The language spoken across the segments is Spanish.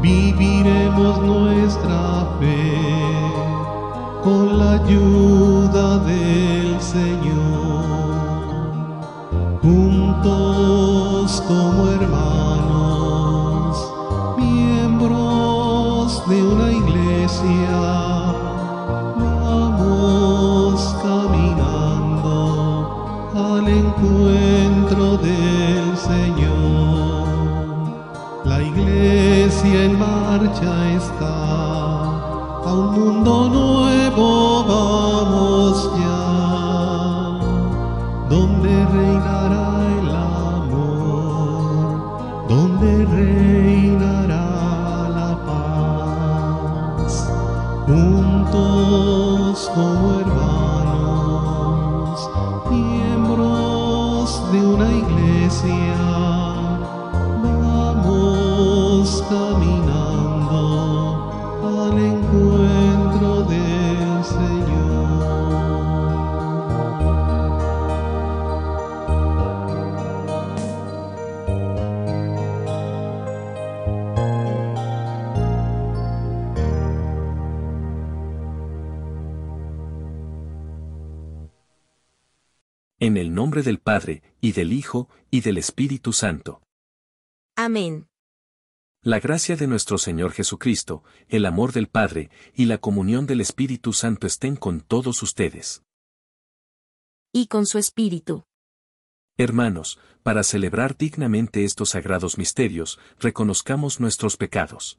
viviremos nuestra fe con la ayuda del Señor. Juntos como hermanos, miembros de una iglesia, vamos caminando al encuentro está, a un mundo nuevo Hijo, y del Espíritu Santo. Amén. La gracia de nuestro Señor Jesucristo, el amor del Padre, y la comunión del Espíritu Santo estén con todos ustedes. Y con su espíritu. Hermanos, para celebrar dignamente estos sagrados misterios, reconozcamos nuestros pecados.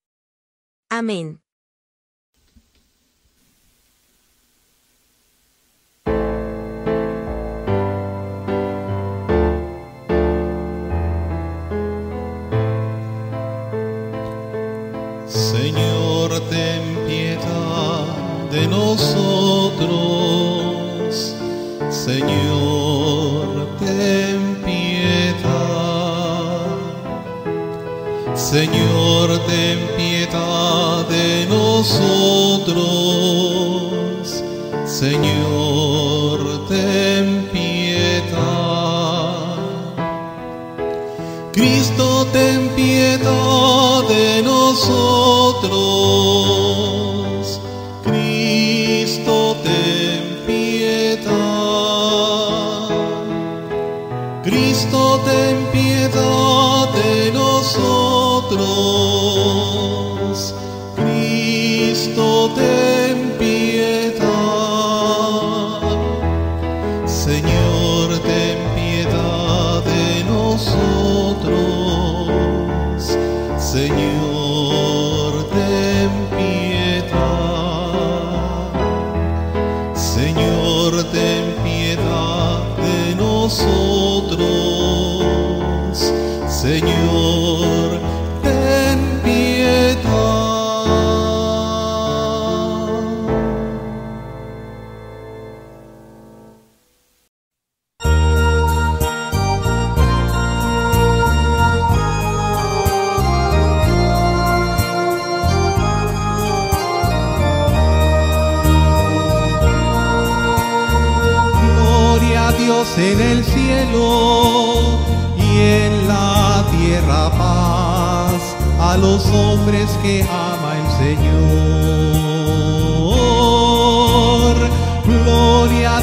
Amén. Señor, ten piedad de nosotros. Señor, ten piedad. Señor, ten piedad nosotros. Señor, ten piedad. Cristo, ten piedad de nosotros.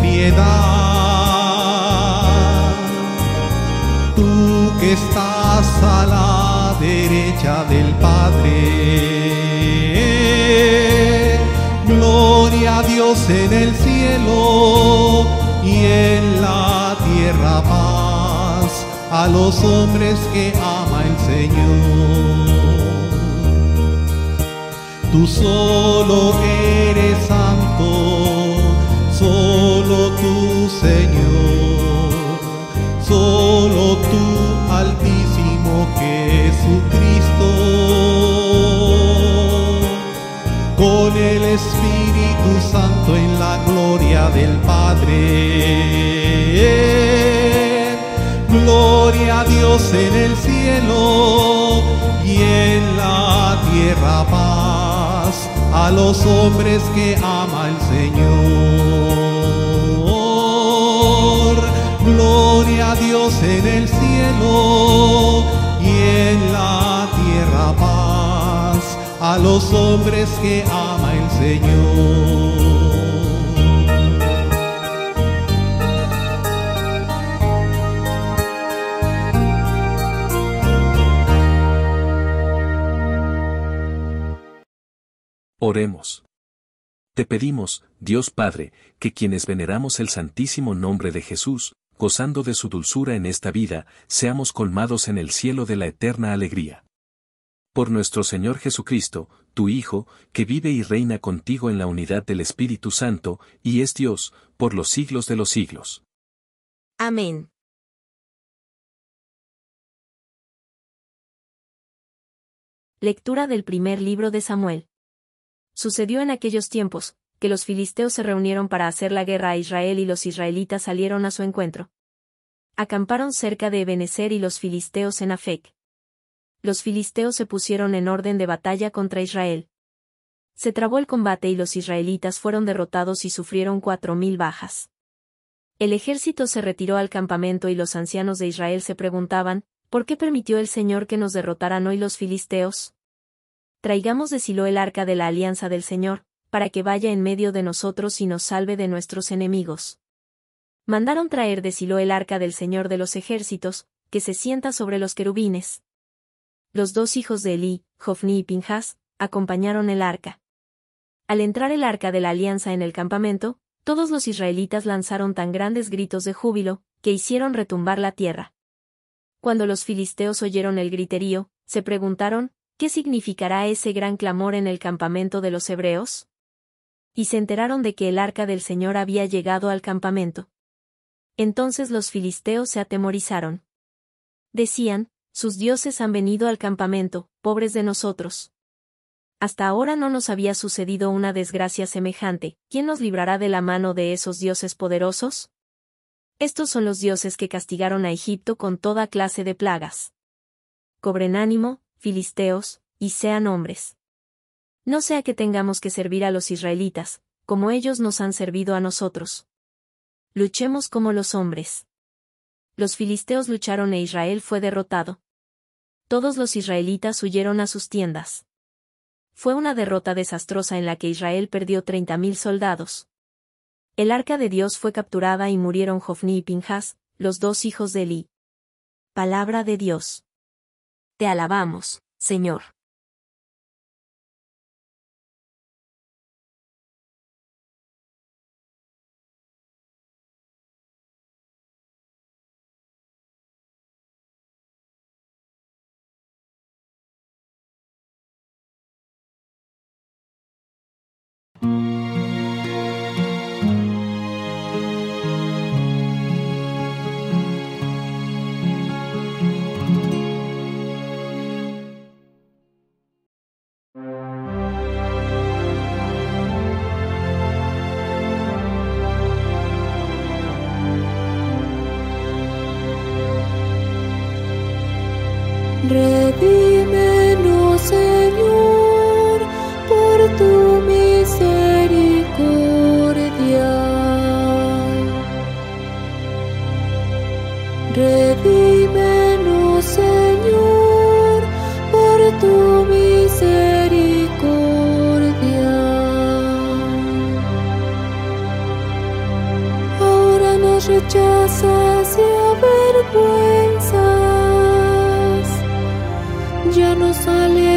piedad. Tú que estás a la derecha del Padre. Gloria a Dios en el cielo y en la tierra paz a los hombres que ama el Señor. Tú solo eres santo, Señor, solo tú altísimo Jesucristo con el Espíritu Santo en la gloria del Padre. Gloria a Dios en el cielo y en la tierra paz a los hombres que ama el Señor. A Dios en el cielo y en la tierra paz a los hombres que ama el Señor. Oremos. Te pedimos, Dios Padre, que quienes veneramos el santísimo nombre de Jesús, gozando de su dulzura en esta vida, seamos colmados en el cielo de la eterna alegría. Por nuestro Señor Jesucristo, tu Hijo, que vive y reina contigo en la unidad del Espíritu Santo, y es Dios, por los siglos de los siglos. Amén. Lectura del primer libro de Samuel. Sucedió en aquellos tiempos, que los filisteos se reunieron para hacer la guerra a Israel y los israelitas salieron a su encuentro. Acamparon cerca de Ebenezer y los filisteos en Afec. Los filisteos se pusieron en orden de batalla contra Israel. Se trabó el combate y los israelitas fueron derrotados y sufrieron cuatro mil bajas. El ejército se retiró al campamento y los ancianos de Israel se preguntaban, ¿por qué permitió el Señor que nos derrotaran hoy los filisteos? Traigamos de Silo el arca de la alianza del Señor, para que vaya en medio de nosotros y nos salve de nuestros enemigos. Mandaron traer de Silo el arca del Señor de los ejércitos, que se sienta sobre los querubines. Los dos hijos de Elí, Jofni y Pinjas, acompañaron el arca. Al entrar el arca de la alianza en el campamento, todos los israelitas lanzaron tan grandes gritos de júbilo, que hicieron retumbar la tierra. Cuando los filisteos oyeron el griterío, se preguntaron, ¿qué significará ese gran clamor en el campamento de los hebreos? Y se enteraron de que el arca del Señor había llegado al campamento. Entonces los filisteos se atemorizaron. Decían, sus dioses han venido al campamento, pobres de nosotros. Hasta ahora no nos había sucedido una desgracia semejante, ¿quién nos librará de la mano de esos dioses poderosos? Estos son los dioses que castigaron a Egipto con toda clase de plagas. Cobren ánimo, filisteos, y sean hombres. No sea que tengamos que servir a los israelitas, como ellos nos han servido a nosotros. Luchemos como los hombres. Los filisteos lucharon e Israel fue derrotado. Todos los israelitas huyeron a sus tiendas. Fue una derrota desastrosa en la que Israel perdió 30.000 soldados. El arca de Dios fue capturada y murieron Jofni y Pinjas, los dos hijos de Eli. Palabra de Dios. Te alabamos, Señor.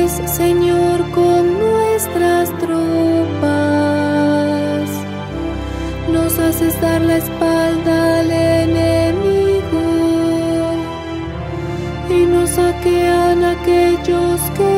Señor, con nuestras tropas. Nos haces dar la espalda al enemigo y nos saquean aquellos que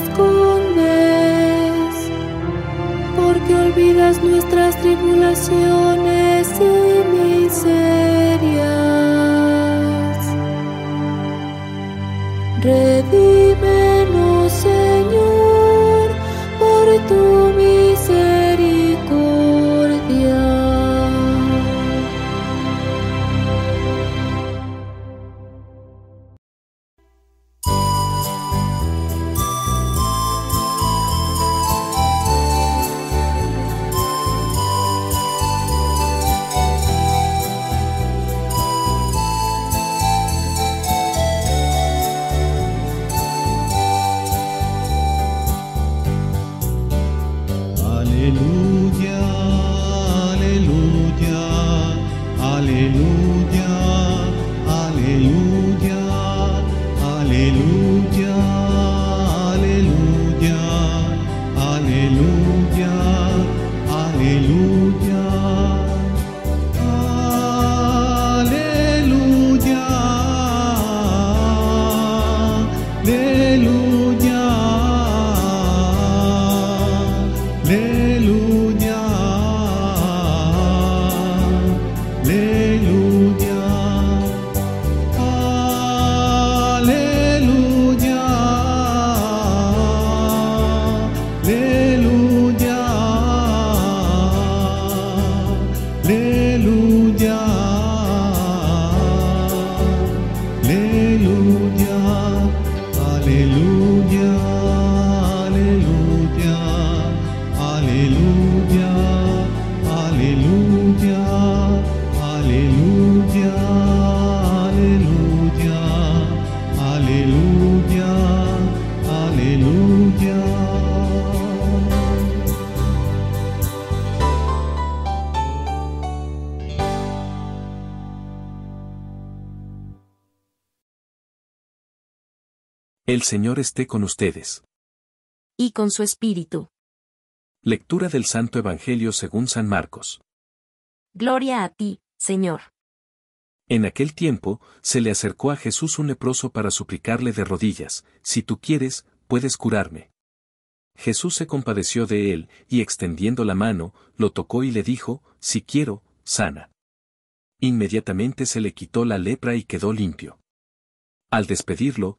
escondes, porque olvidas nuestras tribulaciones y miseria. Esté con ustedes. Y con su espíritu. Lectura del Santo Evangelio según San Marcos. Gloria a ti, Señor. En aquel tiempo, se le acercó a Jesús un leproso para suplicarle de rodillas, si tú quieres, puedes curarme. Jesús se compadeció de él, y extendiendo la mano, lo tocó y le dijo, si quiero, sana. Inmediatamente se le quitó la lepra y quedó limpio. Al despedirlo,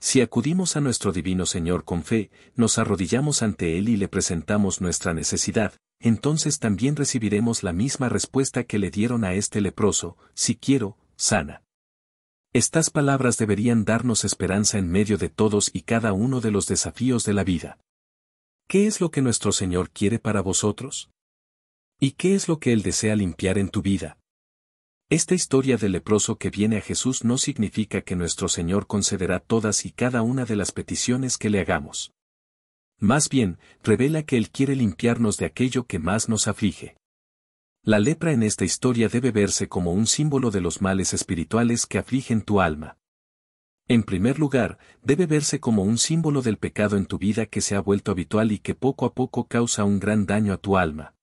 Si acudimos a nuestro Divino Señor con fe, nos arrodillamos ante Él y le presentamos nuestra necesidad, entonces también recibiremos la misma respuesta que le dieron a este leproso, si quiero, sana. Estas palabras deberían darnos esperanza en medio de todos y cada uno de los desafíos de la vida. ¿Qué es lo que nuestro Señor quiere para vosotros? ¿Y qué es lo que Él desea limpiar en tu vida? Esta historia del leproso que viene a Jesús no significa que nuestro Señor concederá todas y cada una de las peticiones que le hagamos. Más bien, revela que Él quiere limpiarnos de aquello que más nos aflige. La lepra en esta historia debe verse como un símbolo de los males espirituales que afligen tu alma. En primer lugar, debe verse como un símbolo del pecado en tu vida que se ha vuelto habitual y que poco a poco causa un gran daño a tu alma.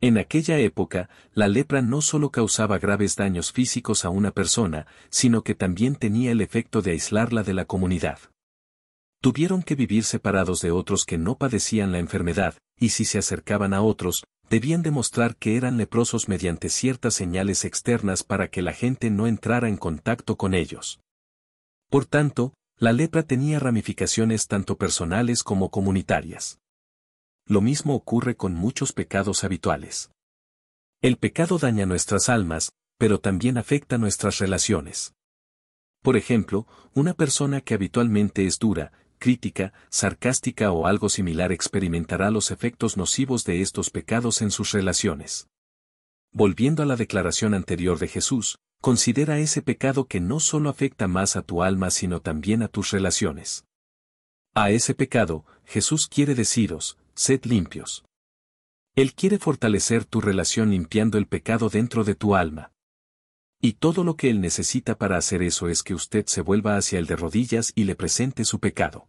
En aquella época, la lepra no solo causaba graves daños físicos a una persona, sino que también tenía el efecto de aislarla de la comunidad. Tuvieron que vivir separados de otros que no padecían la enfermedad, y si se acercaban a otros, debían demostrar que eran leprosos mediante ciertas señales externas para que la gente no entrara en contacto con ellos. Por tanto, la lepra tenía ramificaciones tanto personales como comunitarias. Lo mismo ocurre con muchos pecados habituales. El pecado daña nuestras almas, pero también afecta nuestras relaciones. Por ejemplo, una persona que habitualmente es dura, crítica, sarcástica o algo similar experimentará los efectos nocivos de estos pecados en sus relaciones. Volviendo a la declaración anterior de Jesús, considera ese pecado que no solo afecta más a tu alma sino también a tus relaciones. A ese pecado, Jesús quiere deciros, sed limpios. Él quiere fortalecer tu relación limpiando el pecado dentro de tu alma. Y todo lo que Él necesita para hacer eso es que usted se vuelva hacia Él de rodillas y le presente su pecado.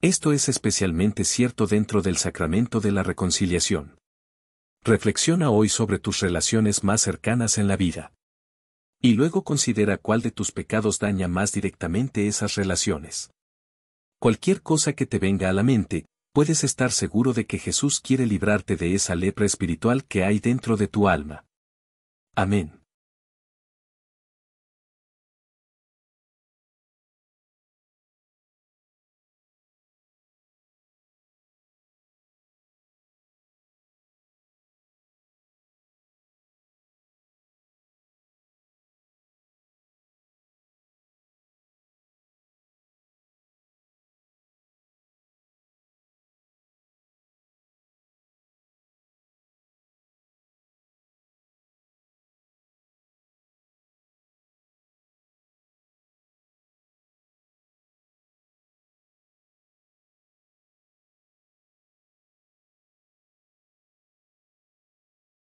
Esto es especialmente cierto dentro del sacramento de la reconciliación. Reflexiona hoy sobre tus relaciones más cercanas en la vida. Y luego considera cuál de tus pecados daña más directamente esas relaciones. Cualquier cosa que te venga a la mente, puedes estar seguro de que Jesús quiere librarte de esa lepra espiritual que hay dentro de tu alma. Amén.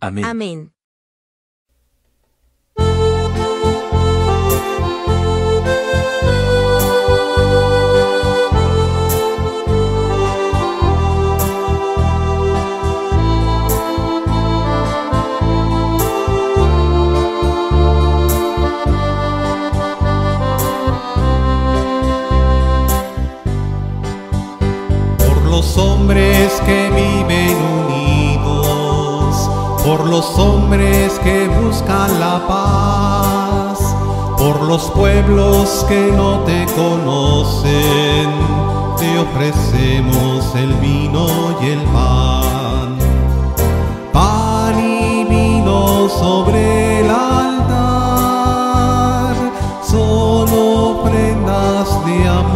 Amén. Amén. hombres que viven unidos, por los hombres que buscan la paz, por los pueblos que no te conocen, te ofrecemos el vino y el pan. Pan y vino sobre el altar son ofrendas de amor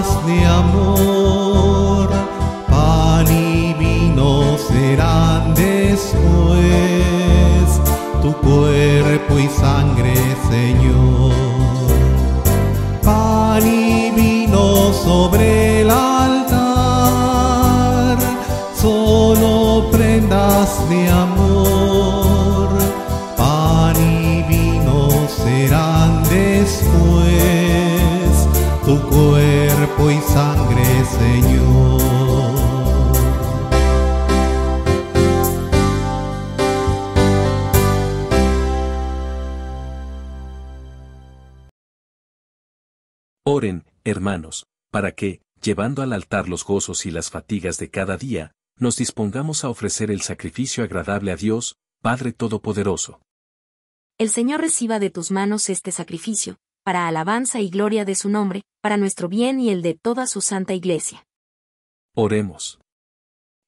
cuerpo y sangre, Señor. Pan y vino sobre el altar de amor, pan y vino serán después tu cuerpo y sangre, Señor. Oren, hermanos, para que, llevando al altar los gozos y las fatigas de cada día, nos dispongamos a ofrecer el sacrificio agradable a Dios, Padre Todopoderoso. El Señor reciba de tus manos este sacrificio, para alabanza y gloria de su nombre, para nuestro bien y el de toda su santa iglesia. Oremos.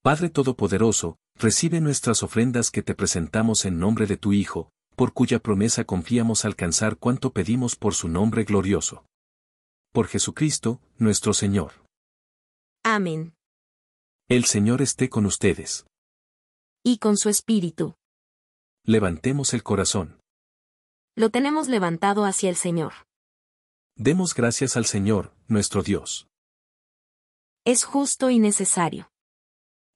Padre Todopoderoso, recibe nuestras ofrendas que te presentamos en nombre de tu Hijo, por cuya promesa confiamos alcanzar cuanto pedimos por su nombre glorioso. Por Jesucristo, nuestro Señor. Amén. El Señor esté con ustedes. Y con su espíritu. Levantemos el corazón. Lo tenemos levantado hacia el Señor. Demos gracias al Señor, nuestro Dios. Es justo y necesario.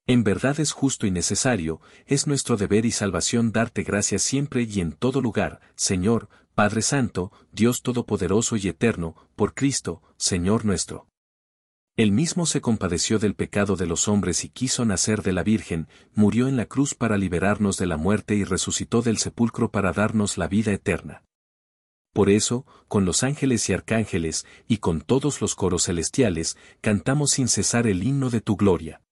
En verdad es justo y necesario, es nuestro deber y salvación darte gracias siempre y en todo lugar, Señor, Padre Santo, Dios Todopoderoso y Eterno, por Cristo, Señor nuestro. Él mismo se compadeció del pecado de los hombres y quiso nacer de la Virgen, murió en la cruz para liberarnos de la muerte y resucitó del sepulcro para darnos la vida eterna. Por eso, con los ángeles y arcángeles, y con todos los coros celestiales, cantamos sin cesar el himno de tu gloria.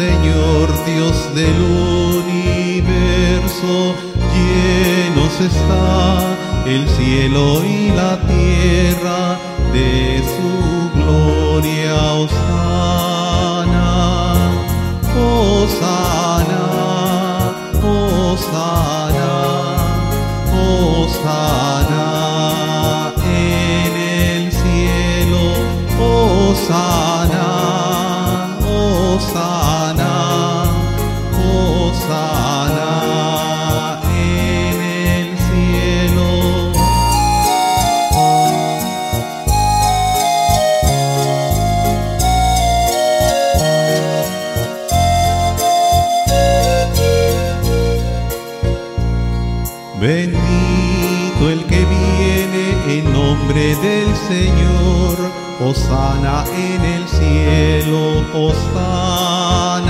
Señor Dios del universo, llenos está el cielo y la tierra de su gloria. Osana, Osana, Osana, Osana Señor, Osana en el cielo, Osana,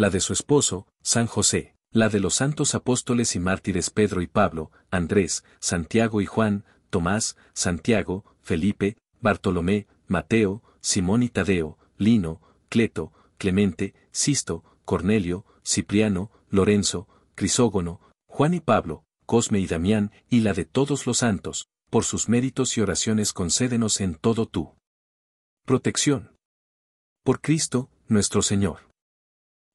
la de su esposo, San José, la de los santos apóstoles y mártires Pedro y Pablo, Andrés, Santiago y Juan, Tomás, Santiago, Felipe, Bartolomé, Mateo, Simón y Tadeo, Lino, Cleto, Clemente, Sisto, Cornelio, Cipriano, Lorenzo, Crisógono, Juan y Pablo, Cosme y Damián, y la de todos los santos, por sus méritos y oraciones concédenos en todo tú. Protección. Por Cristo, nuestro Señor.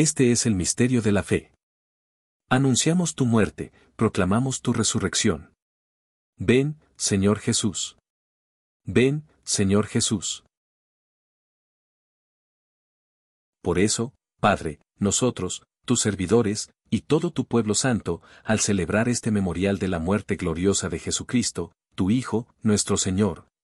Este es el misterio de la fe. Anunciamos tu muerte, proclamamos tu resurrección. Ven, Señor Jesús. Ven, Señor Jesús. Por eso, Padre, nosotros, tus servidores, y todo tu pueblo santo, al celebrar este memorial de la muerte gloriosa de Jesucristo, tu Hijo, nuestro Señor,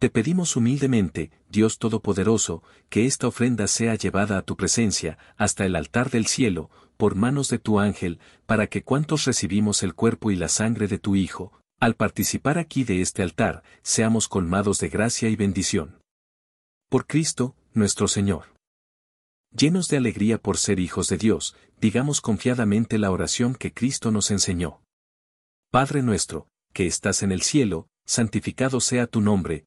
Te pedimos humildemente, Dios Todopoderoso, que esta ofrenda sea llevada a tu presencia, hasta el altar del cielo, por manos de tu ángel, para que cuantos recibimos el cuerpo y la sangre de tu Hijo, al participar aquí de este altar, seamos colmados de gracia y bendición. Por Cristo, nuestro Señor. Llenos de alegría por ser hijos de Dios, digamos confiadamente la oración que Cristo nos enseñó. Padre nuestro, que estás en el cielo, santificado sea tu nombre,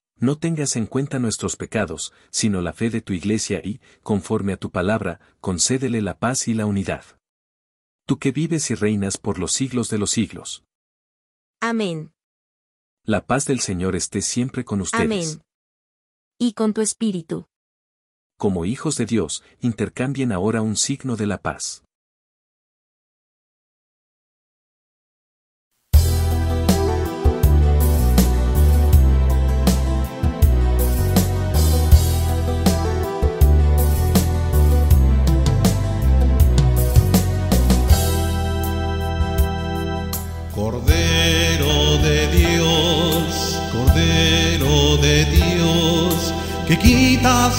no tengas en cuenta nuestros pecados, sino la fe de tu iglesia y, conforme a tu palabra, concédele la paz y la unidad. Tú que vives y reinas por los siglos de los siglos. Amén. La paz del Señor esté siempre con ustedes. Amén. Y con tu espíritu. Como hijos de Dios, intercambien ahora un signo de la paz.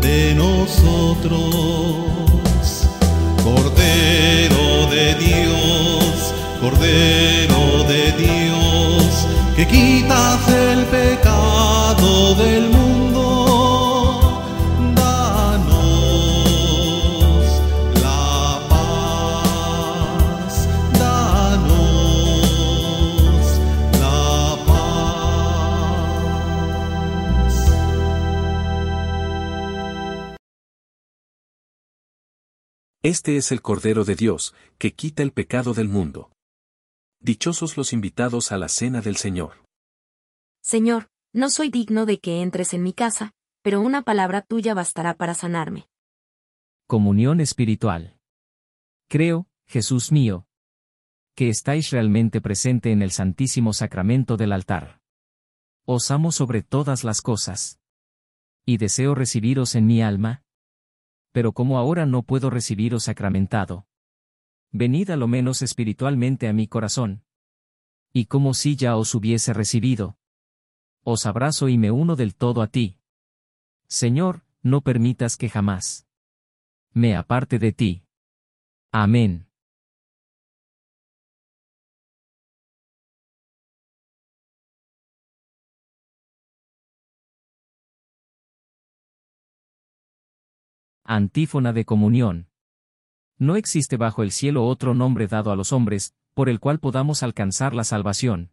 de nosotros. Cordero de Dios, Cordero de Dios, que quitas Este es el Cordero de Dios, que quita el pecado del mundo. Dichosos los invitados a la cena del Señor. Señor, no soy digno de que entres en mi casa, pero una palabra tuya bastará para sanarme. Comunión espiritual. Creo, Jesús mío, que estáis realmente presente en el Santísimo Sacramento del altar. Os amo sobre todas las cosas. Y deseo recibiros en mi alma, pero como ahora no puedo recibiros sacramentado. Venid a lo menos espiritualmente a mi corazón. Y como si ya os hubiese recibido. Os abrazo y me uno del todo a ti. Señor, no permitas que jamás me aparte de ti. Amén. Antífona de comunión. No existe bajo el cielo otro nombre dado a los hombres, por el cual podamos alcanzar la salvación.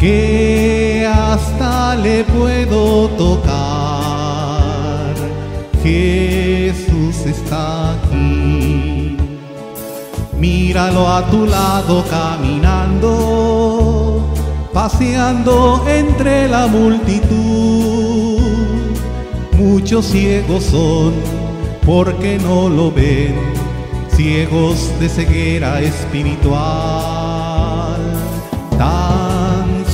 que hasta le puedo tocar. Jesús está aquí, míralo a tu lado caminando paseando entre la multitud. Muchos ciegos son porque no lo ven, ciegos de ceguera espiritual,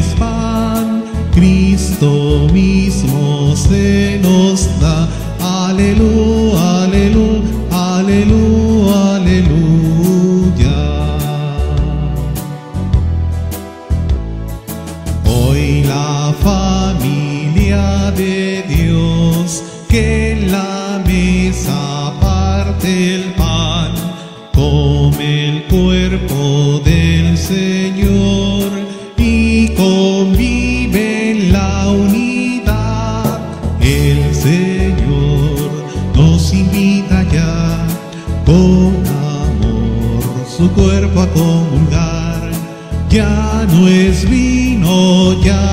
Familia de Dios. Es vino, ya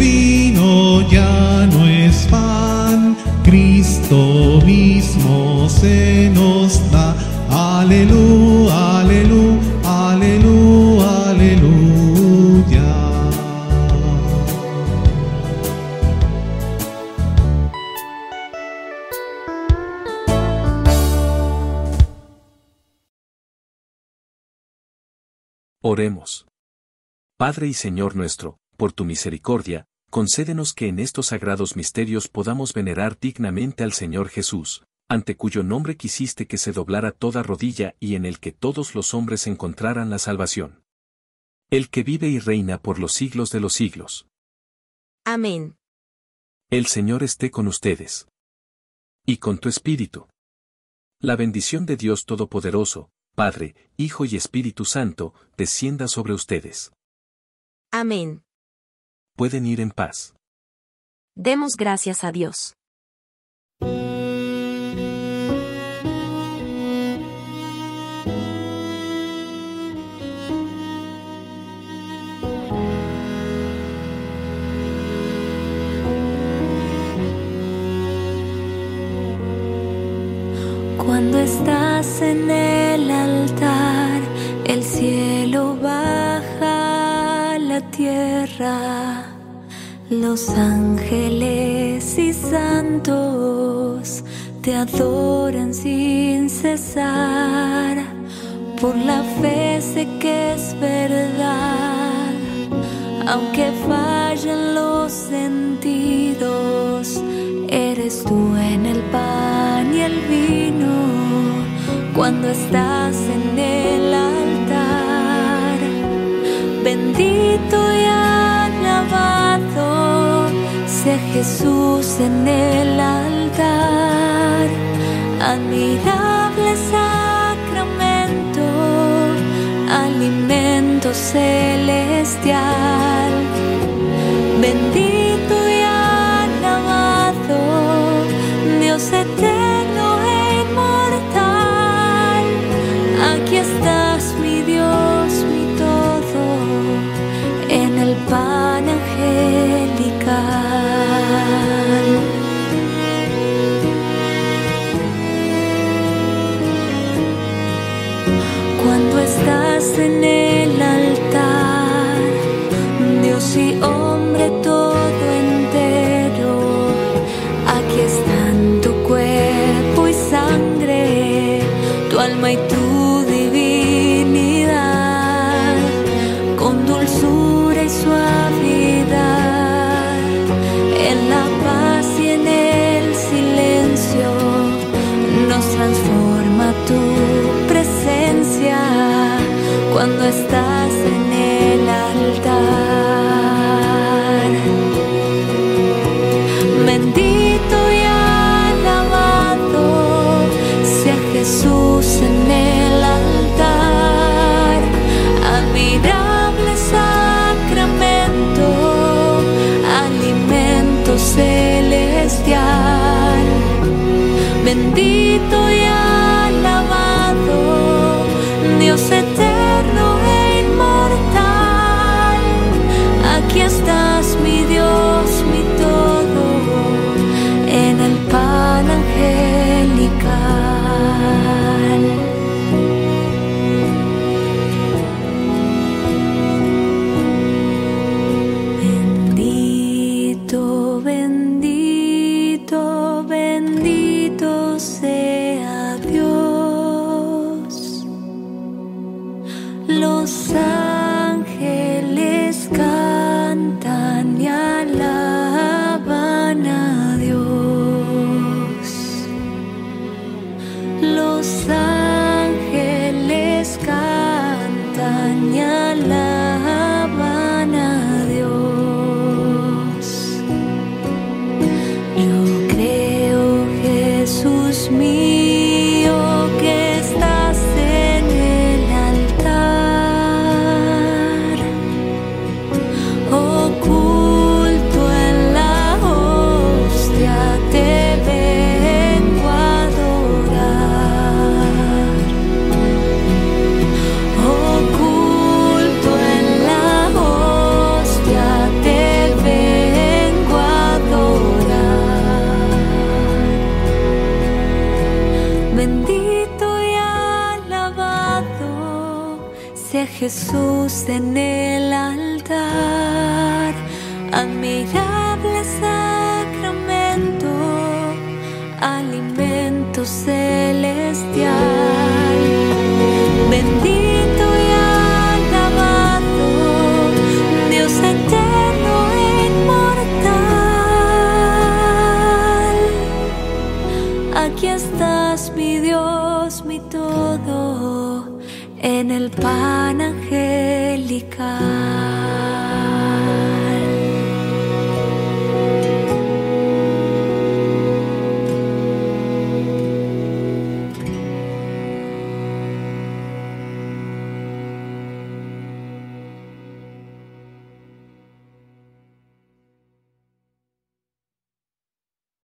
vino, ya no es pan, Cristo mismo se nos da. Aleluya, aleluya, aleluya, aleluya. Oremos. Padre y Señor nuestro, por tu misericordia, concédenos que en estos sagrados misterios podamos venerar dignamente al Señor Jesús, ante cuyo nombre quisiste que se doblara toda rodilla y en el que todos los hombres encontraran la salvación. El que vive y reina por los siglos de los siglos. Amén. El Señor esté con ustedes. Y con tu espíritu. La bendición de Dios Todopoderoso, Padre, Hijo y Espíritu Santo, descienda sobre ustedes. Amén. Pueden ir en paz. Demos gracias a Dios. Cuando estás en el altar, el cielo baja a la tierra. Los ángeles y santos te adoran sin cesar. Por la fe sé que es verdad, aunque fallen los sentidos, eres tú en el pan y el vino cuando estás en el. Bendito y alabado sea Jesús en el altar. Admirable sacramento, alimento celestial. Dios eterno